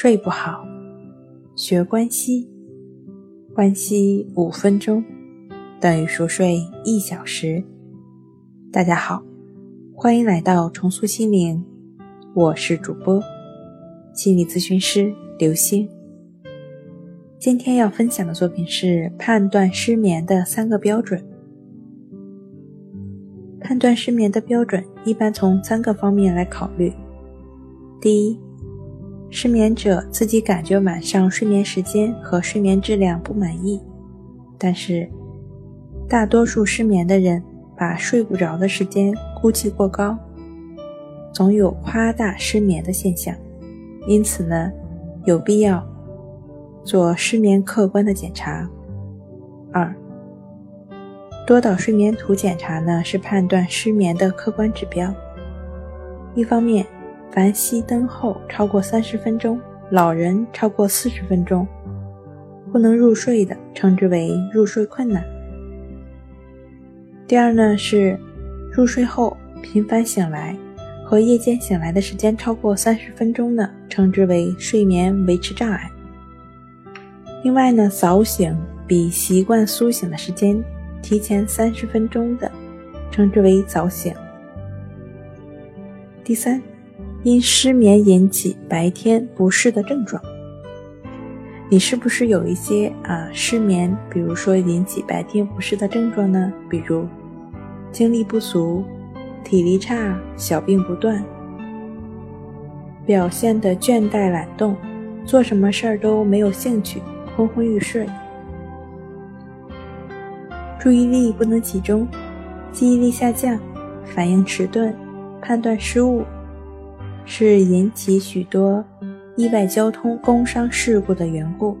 睡不好，学关息，关息五分钟等于熟睡一小时。大家好，欢迎来到重塑心灵，我是主播心理咨询师刘星。今天要分享的作品是判断失眠的三个标准。判断失眠的标准一般从三个方面来考虑。第一，失眠者自己感觉晚上睡眠时间和睡眠质量不满意，但是大多数失眠的人把睡不着的时间估计过高，总有夸大失眠的现象，因此呢，有必要做失眠客观的检查。二。多导睡眠图检查呢，是判断失眠的客观指标。一方面，凡熄灯后超过三十分钟，老人超过四十分钟不能入睡的，称之为入睡困难。第二呢，是入睡后频繁醒来和夜间醒来的时间超过三十分钟呢，称之为睡眠维持障碍。另外呢，早醒比习惯苏醒的时间。提前三十分钟的，称之为早醒。第三，因失眠引起白天不适的症状，你是不是有一些啊失眠，比如说引起白天不适的症状呢？比如精力不足、体力差、小病不断、表现的倦怠懒动、做什么事儿都没有兴趣、昏昏欲睡。注意力不能集中，记忆力下降，反应迟钝，判断失误，是引起许多意外交通工伤事故的缘故。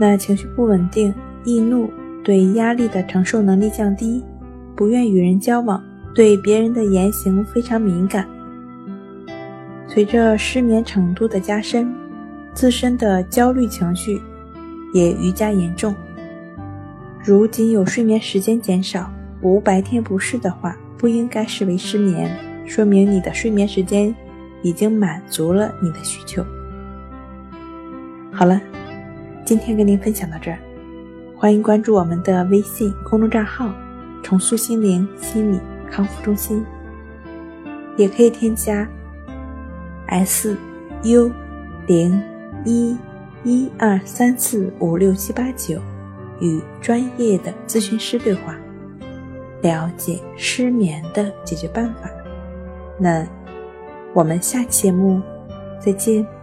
那情绪不稳定、易怒，对压力的承受能力降低，不愿与人交往，对别人的言行非常敏感。随着失眠程度的加深，自身的焦虑情绪也愈加严重。如仅有睡眠时间减少，无白天不适的话，不应该视为失眠，说明你的睡眠时间已经满足了你的需求。好了，今天跟您分享到这儿，欢迎关注我们的微信公众账号“重塑心灵心理康复中心”，也可以添加 “s u 零一一二三四五六七八九”。与专业的咨询师对话，了解失眠的解决办法。那我们下期节目再见。